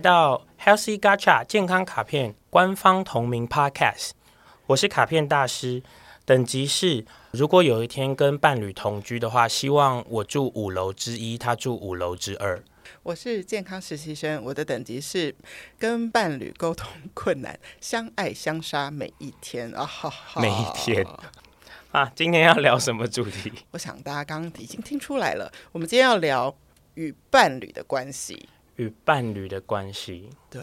来到 Healthy Gacha 健康卡片官方同名 Podcast，我是卡片大师，等级是如果有一天跟伴侣同居的话，希望我住五楼之一，他住五楼之二。我是健康实习生，我的等级是跟伴侣沟通困难，相爱相杀每一天啊，哈哈，每一天 啊，今天要聊什么主题？我想大家刚刚已经听出来了，我们今天要聊与伴侣的关系。与伴侣的关系，对，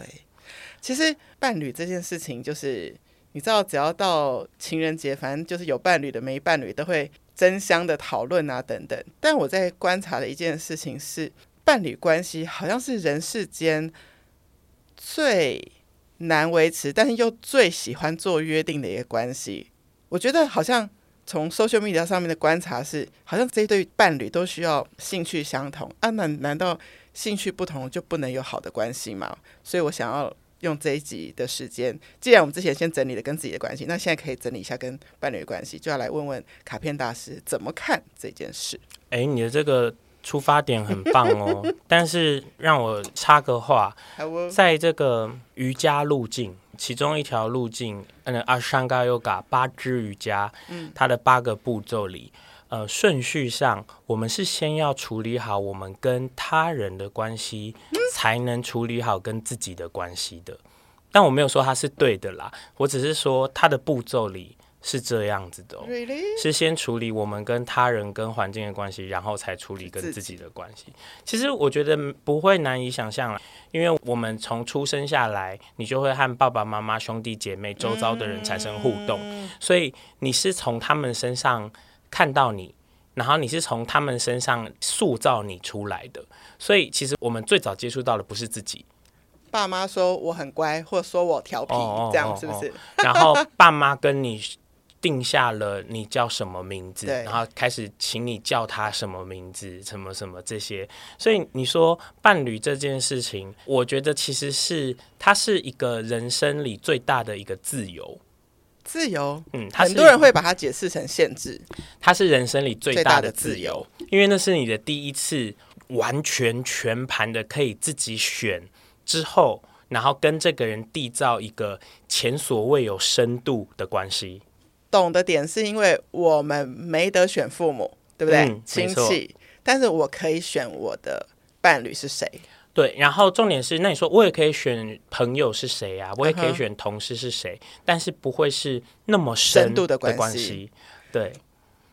其实伴侣这件事情，就是你知道，只要到情人节，反正就是有伴侣的、没伴侣都会争相的讨论啊，等等。但我在观察的一件事情是，伴侣关系好像是人世间最难维持，但是又最喜欢做约定的一个关系。我觉得好像从 social media 上面的观察是，好像这一对伴侣都需要兴趣相同啊，难难道？兴趣不同就不能有好的关系嘛？所以我想要用这一集的时间，既然我们之前先整理了跟自己的关系，那现在可以整理一下跟伴侣的关系，就要来问问卡片大师怎么看这件事。哎，你的这个出发点很棒哦，但是让我插个话，在这个瑜伽路径其中一条路径，嗯，阿山嘎瑜伽八支瑜伽，嗯，它的八个步骤里。呃，顺序上，我们是先要处理好我们跟他人的关系，才能处理好跟自己的关系的。但我没有说他是对的啦，我只是说他的步骤里是这样子的哦，是先处理我们跟他人、跟环境的关系，然后才处理跟自己的关系。其实我觉得不会难以想象啦，因为我们从出生下来，你就会和爸爸妈妈、兄弟姐妹、周遭的人产生互动，所以你是从他们身上。看到你，然后你是从他们身上塑造你出来的，所以其实我们最早接触到的不是自己。爸妈说我很乖，或说我调皮，哦、这样是不是？然后爸妈跟你定下了你叫什么名字，然后开始请你叫他什么名字，什么什么这些。所以你说伴侣这件事情，我觉得其实是它是一个人生里最大的一个自由。自由，嗯，很多人会把它解释成限制。它是人生里最大的自由，因为那是你的第一次完全全盘的可以自己选之后，然后跟这个人缔造一个前所未有深度的关系。懂的点是因为我们没得选父母，对不对？嗯，亲戚，但是我可以选我的伴侣是谁。对，然后重点是，那你说我也可以选朋友是谁、啊？我也可以选同事是谁，uh. 但是不会是那么深，度的关系。对，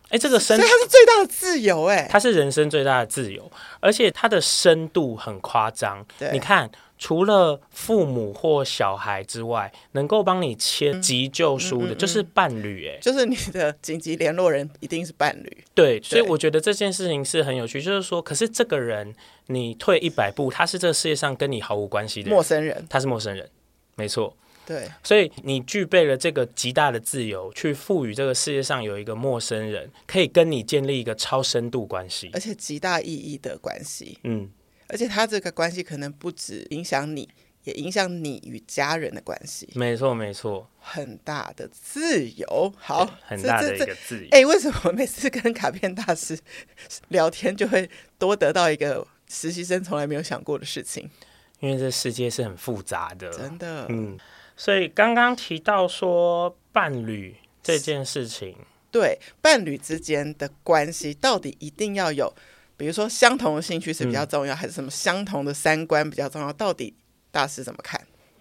哎，这个深，所以它是最大的自由，哎，它是人生最大的自由，而且它的深度很夸张。你看。除了父母或小孩之外，能够帮你签急救书的，就是伴侣。哎，就是你的紧急联络人一定是伴侣。对，所以我觉得这件事情是很有趣。就是说，可是这个人，你退一百步，他是这个世界上跟你毫无关系的陌生人，他是陌生人，没错。对，所以你具备了这个极大的自由，去赋予这个世界上有一个陌生人，可以跟你建立一个超深度关系，而且极大意义的关系。嗯。而且他这个关系可能不止影响你，也影响你与家人的关系。没错，没错，很大的自由。好，很大的一个自由。哎、欸，为什么每次跟卡片大师聊天，就会多得到一个实习生从来没有想过的事情？因为这世界是很复杂的，真的。嗯，所以刚刚提到说伴侣这件事情，对伴侣之间的关系，到底一定要有？比如说，相同的兴趣是比较重要，嗯，还是什么相同的三观比较重要？到底大师怎么看？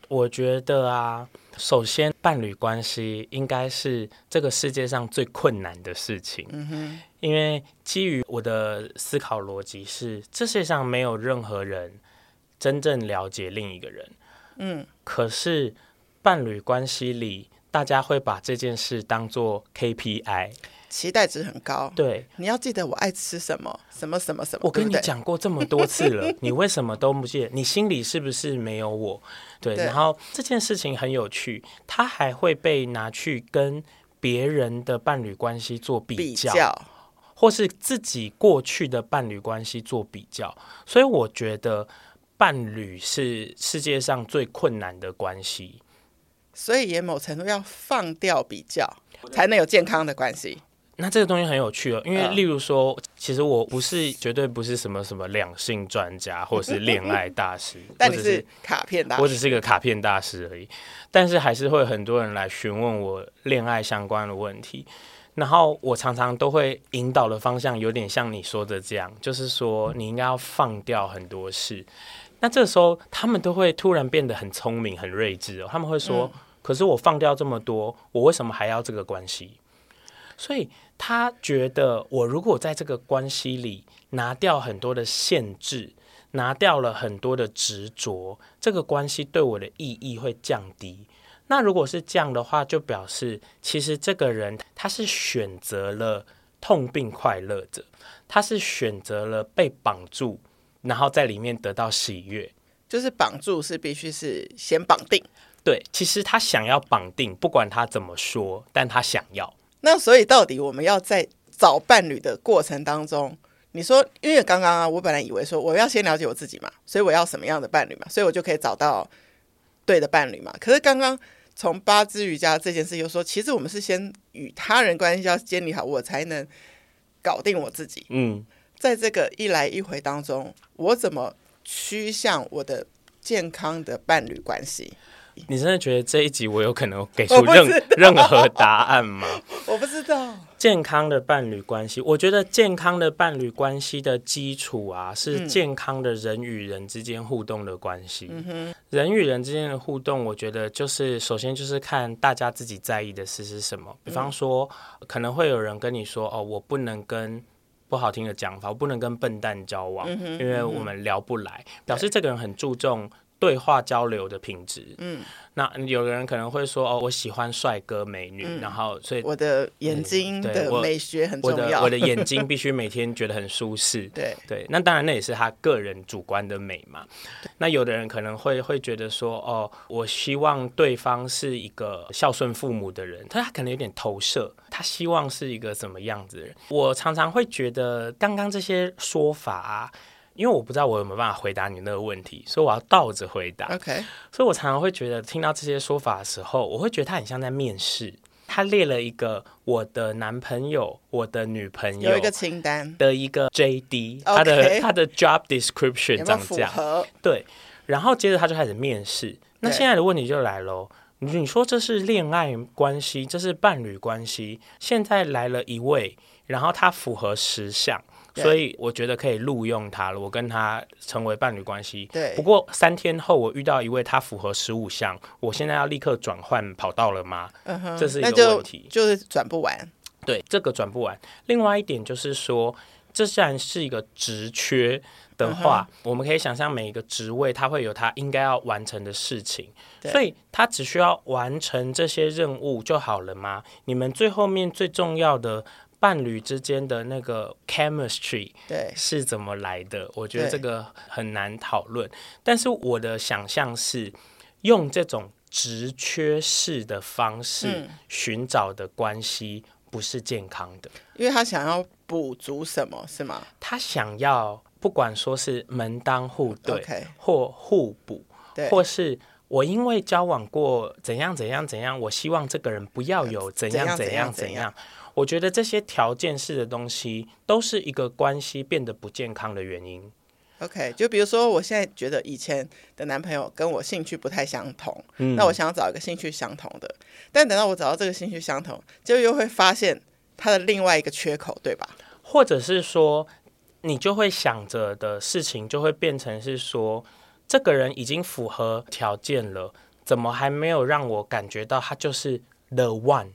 我觉得啊，首先伴侣关系应该是这个世界上最困难的事情。嗯哼，因为基于我的思考逻辑是，这世界上没有任何人真正了解另一个人。嗯，可是伴侣关系里，大家会把这件事当做 KPI。期待值很高，对，你要记得我爱吃什么，什么什么什么。我跟你讲过这么多次了，你为什么都不记得？你心里是不是没有我？对，对，然后这件事情很有趣，它还会被拿去跟别人的伴侣关系做比较，比较，或是自己过去的伴侣关系做比较。所以我觉得伴侣是世界上最困难的关系，所以也某程度要放掉比较，才能有健康的关系。那这个东西很有趣哦，因为例如说，其实我不是绝对不是什么什么两性专家，或是恋爱大师，但你是卡片大师，我只是一个卡片大师而已。但是还是会很多人来询问我恋爱相关的问题，然后我常常都会引导的方向有点像你说的这样，就是说你应该要放掉很多事。那这时候他们都会突然变得很聪明、很睿智哦。他们会说：“嗯、可是我放掉这么多，我为什么还要这个关系？”所以他觉得，我如果在这个关系里拿掉很多的限制，拿掉了很多的执着，这个关系对我的意义会降低。那如果是这样的话，就表示其实这个人他是选择了痛并快乐着，他是选择了被绑住，然后在里面得到喜悦。就是绑住是必须是先绑定。对，其实他想要绑定，不管他怎么说，但他想要。那所以，到底我们要在找伴侣的过程当中，你说，因为刚刚啊，我本来以为说我要先了解我自己嘛，所以我要什么样的伴侣嘛，所以我就可以找到对的伴侣嘛。可是刚刚从八支瑜伽这件事又说，其实我们是先与他人关系要建立好，我才能搞定我自己。嗯，在这个一来一回当中，我怎么趋向我的健康的伴侣关系？你真的觉得这一集我有可能给出 任任何答案吗？我不知道。健康的伴侣关系，我觉得健康的伴侣关系的基础啊，是健康的人与人之间互动的关系。人与人之间的互动，我觉得就是首先就是看大家自己在意的事是什么。比方说，可能会有人跟你说：“哦，我不能跟不好听的讲法，我不能跟笨蛋交往，因为我们聊不来。”表示这个人很注重。对话交流的品质，嗯，那有的人可能会说，哦，我喜欢帅哥美女，嗯、然后所以我的眼睛的美学很重要，我的我的眼睛必须每天觉得很舒适，对对，那当然那也是他个人主观的美嘛。那有的人可能会会觉得说，哦，我希望对方是一个孝顺父母的人，他他可能有点投射，他希望是一个什么样子的人。我常常会觉得，刚刚这些说法啊。因为我不知道我有没有办法回答你那个问题，所以我要倒着回答。OK，所以我常常会觉得听到这些说法的时候，我会觉得他很像在面试。他列了一个我的男朋友、我的女朋友有一个清单的一个 JD，他的他的 job description 长这样。对，然后接着他就开始面试。那现在的问题就来喽，你说这是恋爱关系，这是伴侣关系，现在来了一位，然后他符合十项。所以我觉得可以录用他了，我跟他成为伴侣关系。对。不过三天后我遇到一位他符合十五项，我现在要立刻转换跑道了吗？嗯哼。这是一个问题。就，就是转不完。对，这个转不完。另外一点就是说，这虽然是一个职缺的话，嗯、我们可以想象每一个职位他会有他应该要完成的事情，所以他只需要完成这些任务就好了吗？你们最后面最重要的。伴侣之间的那个 chemistry 对是怎么来的？我觉得这个很难讨论。但是我的想象是用这种直缺式的方式寻找的关系不是健康的，因为他想要补足什么是吗？他想要不管说是门当户对或互补，对或是我因为交往过怎样怎样怎样，我希望这个人不要有怎样怎样怎样。我觉得这些条件式的东西都是一个关系变得不健康的原因。OK，就比如说，我现在觉得以前的男朋友跟我兴趣不太相同，嗯，那我想要找一个兴趣相同的，但等到我找到这个兴趣相同，就又会发现他的另外一个缺口，对吧？或者是说，你就会想着的事情就会变成是说，这个人已经符合条件了，怎么还没有让我感觉到他就是 the one？Okay.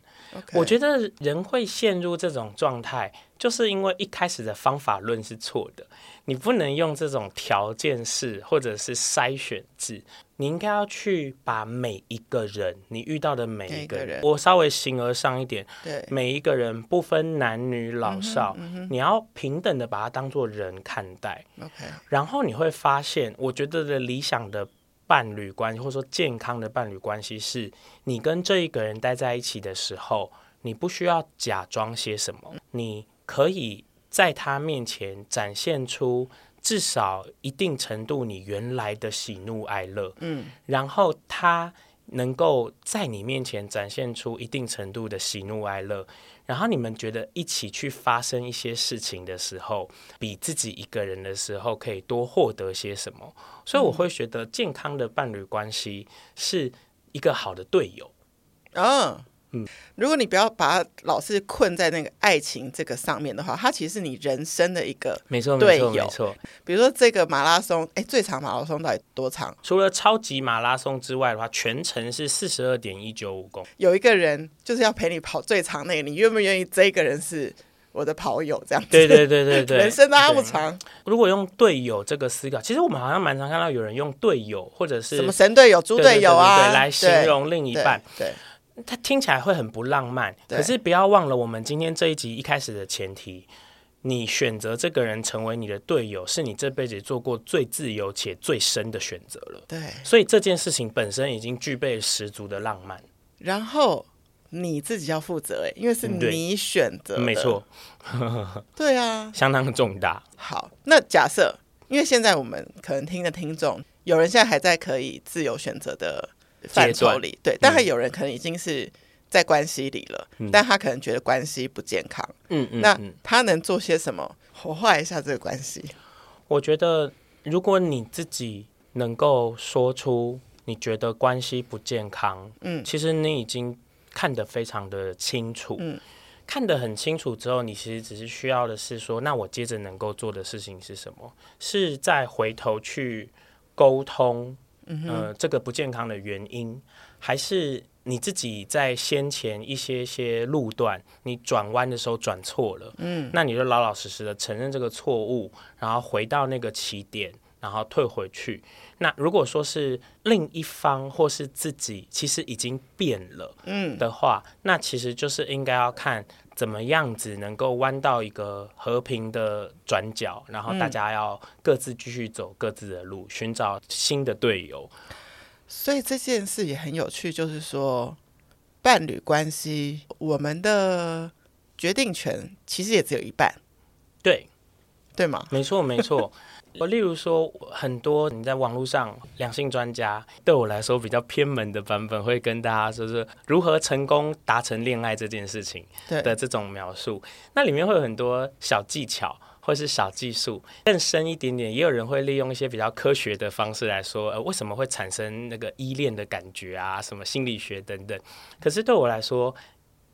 我觉得人会陷入这种状态，就是因为一开始的方法论是错的。你不能用这种条件式或者是筛选制，你应该要去把每一个人，你遇到的每一个人，个人我稍微形而上一点，对每一个人不分男女老少，嗯嗯、你要平等的把他当做人看待。Okay. 然后你会发现，我觉得的理想的。伴侣关系，或者说健康的伴侣关系，是你跟这一个人待在一起的时候，你不需要假装些什么，你可以在他面前展现出至少一定程度你原来的喜怒哀乐，嗯，然后他能够在你面前展现出一定程度的喜怒哀乐，然后你们觉得一起去发生一些事情的时候，比自己一个人的时候可以多获得些什么。所以我会觉得健康的伴侣关系是一个好的队友。嗯。嗯，如果你不要把它老是困在那个爱情这个上面的话，它其实是你人生的一个没错没错。没错，比如说这个马拉松，哎，最长马拉松到底多长？除了超级马拉松之外的话，全程是四十二点一九五公里。有一个人就是要陪你跑最长那个，你愿不愿意？这个人是我的跑友，这样子。对对对对对，人生那么长。如果用队友这个思考，其实我们好像蛮常看到有人用队友或者是什么神队友、猪队友啊来形容另一半。对。对它听起来会很不浪漫，可是不要忘了，我们今天这一集一开始的前提，你选择这个人成为你的队友，是你这辈子做过最自由且最深的选择了。对，所以这件事情本身已经具备十足的浪漫。然后你自己要负责，哎，因为是你选择，没错。对啊，相当重大。好，那假设，因为现在我们可能听的听众，有人现在还在可以自由选择的。范畴里，对，但还有人可能已经是在关系里了，嗯，但他可能觉得关系不健康，嗯嗯，那他能做些什么活化一下这个关系？我觉得，如果你自己能够说出你觉得关系不健康，嗯，其实你已经看得非常的清楚，嗯，看得很清楚之后，你其实只是需要的是说，那我接着能够做的事情是什么？是再回头去沟通。呃，这个不健康的原因，还是你自己在先前一些些路段，你转弯的时候转错了，嗯，那你就老老实实的承认这个错误，然后回到那个起点，然后退回去。那如果说是另一方或是自己，其实已经变了，嗯的话，那其实就是应该要看。怎么样子能够弯到一个和平的转角，然后大家要各自继续走各自的路，寻找新的队友。所以这件事也很有趣，就是说伴侣关系，我们的决定权其实也只有一半，对对吗？没错，没错。我 例如说，很多你在网络上两性专家，对我来说比较偏门的版本，会跟大家说是如何成功达成恋爱这件事情的这种描述。那里面会有很多小技巧或是小技术，更深一点点，也有人会利用一些比较科学的方式来说，呃，为什么会产生那个依恋的感觉啊？什么心理学等等。可是对我来说，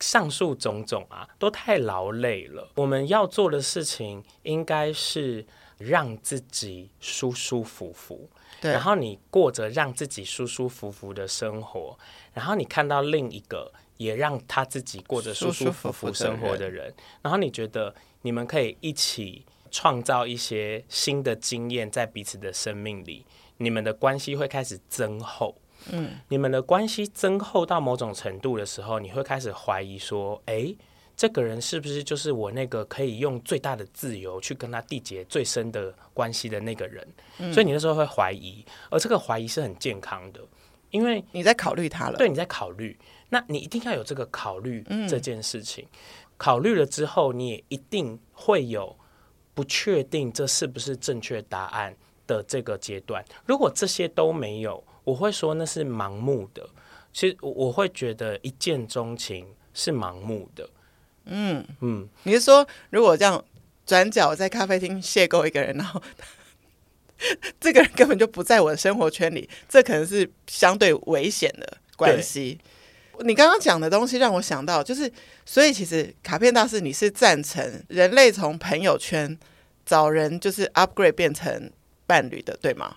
上述种种啊，都太劳累了。我们要做的事情应该是。让自己舒舒服服，对，然后你过着让自己舒舒服服的生活，然后你看到另一个也让他自己过着舒舒服服生活的人，舒舒服服的人，然后你觉得你们可以一起创造一些新的经验在彼此的生命里，你们的关系会开始增厚。嗯，你们的关系增厚到某种程度的时候，你会开始怀疑说，哎。这个人是不是就是我那个可以用最大的自由去跟他缔结最深的关系的那个人？嗯，所以你那时候会怀疑，而这个怀疑是很健康的，因为你在考虑他了。对，你在考虑，那你一定要有这个考虑这件事情。嗯，考虑了之后，你也一定会有不确定这是不是正确答案的这个阶段。如果这些都没有，我会说那是盲目的。其实我我会觉得一见钟情是盲目的。嗯嗯，你是说，如果这样转角在咖啡厅邂逅一个人，然后 这个人根本就不在我的生活圈里，这可能是相对危险的关系。你刚刚讲的东西让我想到，就是所以其实卡片大师，你是赞成人类从朋友圈找人就是 upgrade 变成伴侣的，对吗？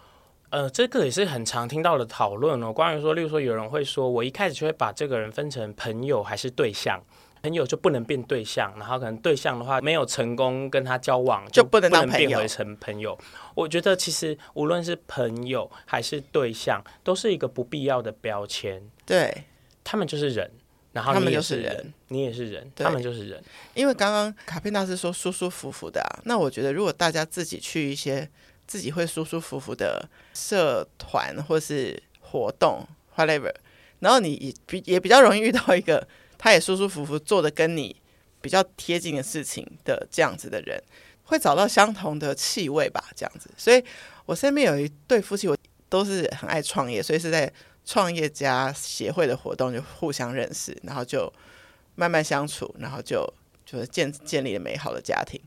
呃，这个也是很常听到的讨论哦。关于说，例如说，有人会说，我一开始就会把这个人分成朋友还是对象。朋友就不能变对象，然后可能对象的话没有成功跟他交往，就不能变回成朋友。我觉得其实无论是朋友还是对象，都是一个不必要的标签。对，他们就是人，然后他们就是人，你也是人，他们就是人。因为刚刚卡片大师说舒舒服服的啊，那我觉得如果大家自己去一些自己会舒舒服服的社团或是活动，whatever，然后你也比也比较容易遇到一个。他也舒舒服服做的跟你比较贴近的事情的这样子的人，会找到相同的气味吧，这样子。所以我身边有一对夫妻，我都是很爱创业，所以是在创业家协会的活动就互相认识，然后就慢慢相处，然后就就是建建立了美好的家庭。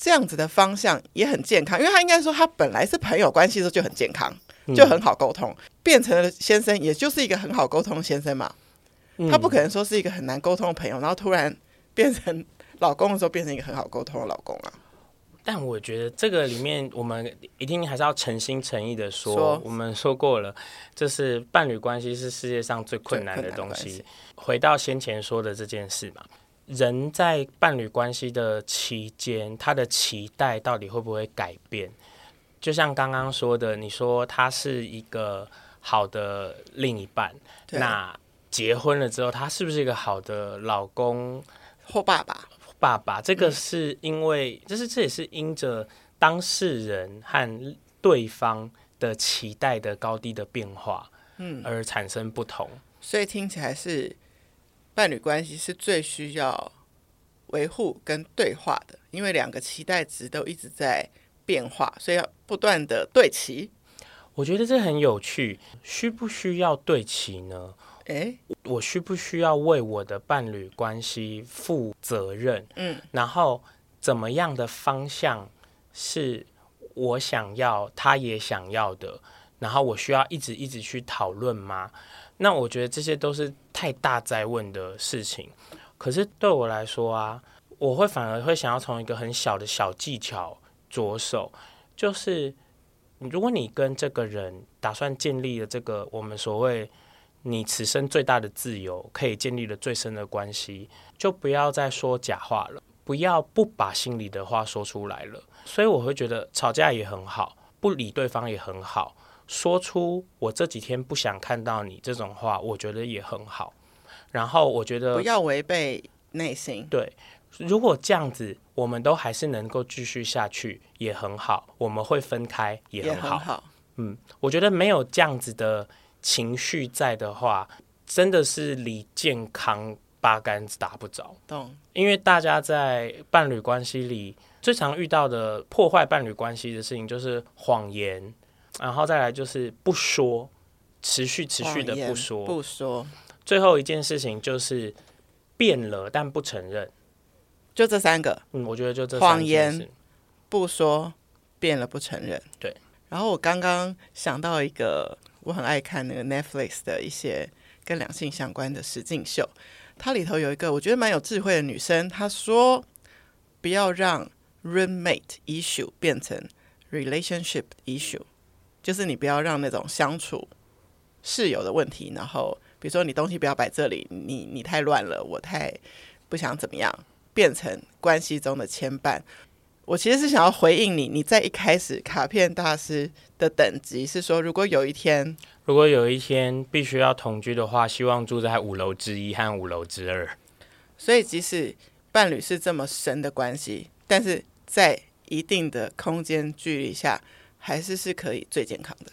这样子的方向也很健康，因为他应该说他本来是朋友关系的时候就很健康，就很好沟通，嗯、变成了先生，也就是一个很好沟通的先生嘛。他不可能说是一个很难沟通的朋友，然后突然变成老公的时候变成一个很好沟通的老公啊。但我觉得这个里面，我们一定还是要诚心诚意的说，说我们说过了，就是伴侣关系是世界上最困难的东西。回到先前说的这件事嘛。人在伴侣关系的期间，他的期待到底会不会改变？就像刚刚说的，你说他是一个好的另一半，那结婚了之后，他是不是一个好的老公或爸爸？爸爸，这个是因为，就、嗯、是这也是因着当事人和对方的期待的高低的变化，嗯，而产生不同。所以听起来是。伴侣关系是最需要维护跟对话的，因为两个期待值都一直在变化，所以要不断的对齐。我觉得这很有趣，需不需要对齐呢？诶，我需不需要为我的伴侣关系负责任？嗯，然后怎么样的方向是我想要，他也想要的？然后我需要一直一直去讨论吗？那我觉得这些都是太大哉问的事情，可是对我来说啊，我会反而会想要从一个很小的小技巧着手，就是如果你跟这个人打算建立了这个我们所谓你此生最大的自由，可以建立了最深的关系，就不要再说假话了，不要不把心里的话说出来了。所以我会觉得吵架也很好，不理对方也很好。说出我这几天不想看到你这种话，我觉得也很好。然后我觉得不要违背内心。对，如果这样子，我们都还是能够继续下去，也很好。我们会分开也很好。很好。嗯，我觉得没有这样子的情绪在的话，真的是离健康八竿子打不着。懂。因为大家在伴侣关系里最常遇到的破坏伴侣关系的事情，就是谎言。然后再来就是不说，持续持续的不说，不说。最后一件事情就是变了，但不承认。就这三个，嗯，我觉得就这三个。谎言不说，变了不承认。对。然后我刚刚想到一个，我很爱看那个 Netflix 的一些跟两性相关的实境秀，它里头有一个我觉得蛮有智慧的女生，她说不要让 roommate issue 变成 relationship issue。就是你不要让那种相处室友的问题，然后比如说你东西不要摆这里，你你太乱了，我太不想怎么样，变成关系中的牵绊。我其实是想要回应你，你在一开始卡片大师的等级是说，如果有一天，如果有一天必须要同居的话，希望住在五楼之一和五楼之二。所以即使伴侣是这么深的关系，但是在一定的空间距离下。还是是可以最健康的。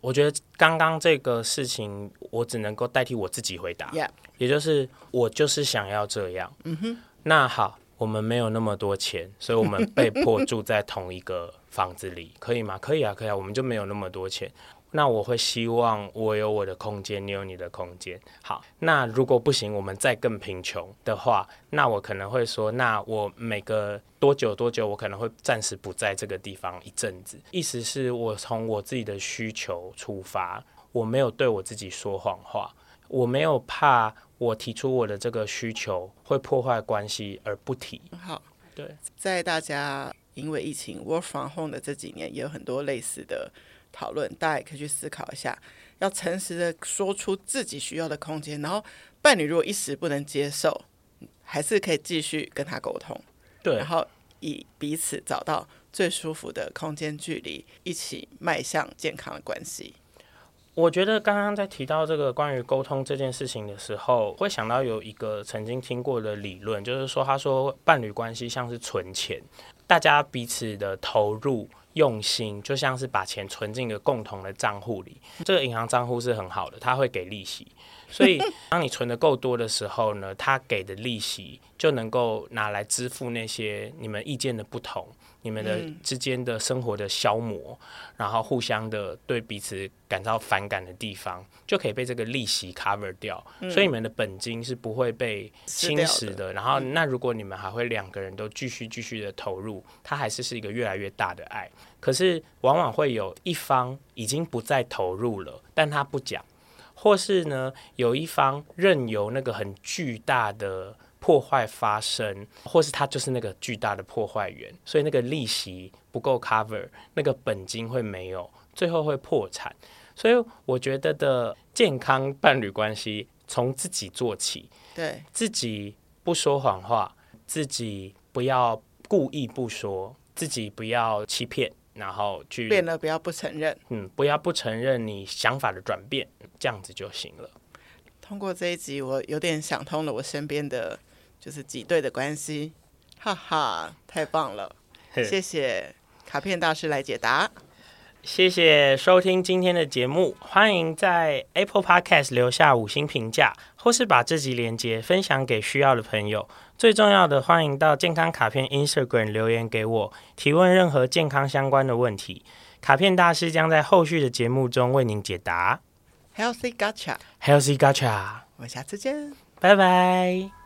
我觉得刚刚这个事情，我只能够代替我自己回答。Yeah. 也就是我就是想要这样。嗯哼。那好，我们没有那么多钱，所以我们被迫住在同一个房子里，可以吗？可以啊，可以啊，我们就没有那么多钱。那我会希望我有我的空间，你有你的空间。好，那如果不行，我们再更贫穷的话，那我可能会说，那我每个多久多久，我可能会暂时不在这个地方一阵子。意思是我从我自己的需求出发，我没有对我自己说谎话，我没有怕我提出我的这个需求会破坏关系而不提。好，对，在大家因为疫情 work from home 的这几年，也有很多类似的。讨论，大家也可以去思考一下，要诚实的说出自己需要的空间，然后伴侣如果一时不能接受，还是可以继续跟他沟通，对，然后以彼此找到最舒服的空间距离，一起迈向健康的关系。我觉得刚刚在提到这个关于沟通这件事情的时候，会想到有一个曾经听过的理论，就是说，他说伴侣关系像是存钱，大家彼此的投入。用心就像是把钱存进一个共同的账户里，这个银行账户是很好的，它会给利息。所以 当你存的够多的时候呢，它给的利息就能够拿来支付那些你们意见的不同。你们的之间的生活的消磨，嗯、然后互相的对彼此感到反感的地方，就可以被这个利息 cover 掉，嗯、所以你们的本金是不会被侵蚀的。的然后，那如果你们还会两个人都继续继续的投入，它还是是一个越来越大的爱。可是，往往会有一方已经不再投入了，但他不讲，或是呢，有一方任由那个很巨大的。破坏发生，或是他就是那个巨大的破坏源，所以那个利息不够 cover，那个本金会没有，最后会破产。所以我觉得的健康伴侣关系从自己做起，对，自己不说谎话，自己不要故意不说，自己不要欺骗，然后去变了不要不承认，嗯，不要不承认你想法的转变，这样子就行了。通过这一集，我有点想通了，我身边的。就是挤兑的关系，哈哈，太棒了！谢谢卡片大师来解答。谢谢收听今天的节目，欢迎在 Apple Podcast 留下五星评价，或是把这集连接分享给需要的朋友。最重要的，欢迎到健康卡片 Instagram 留言给我，提问任何健康相关的问题。卡片大师将在后续的节目中为您解答。Healthy Gacha，Healthy Gacha，我们下次见，拜拜。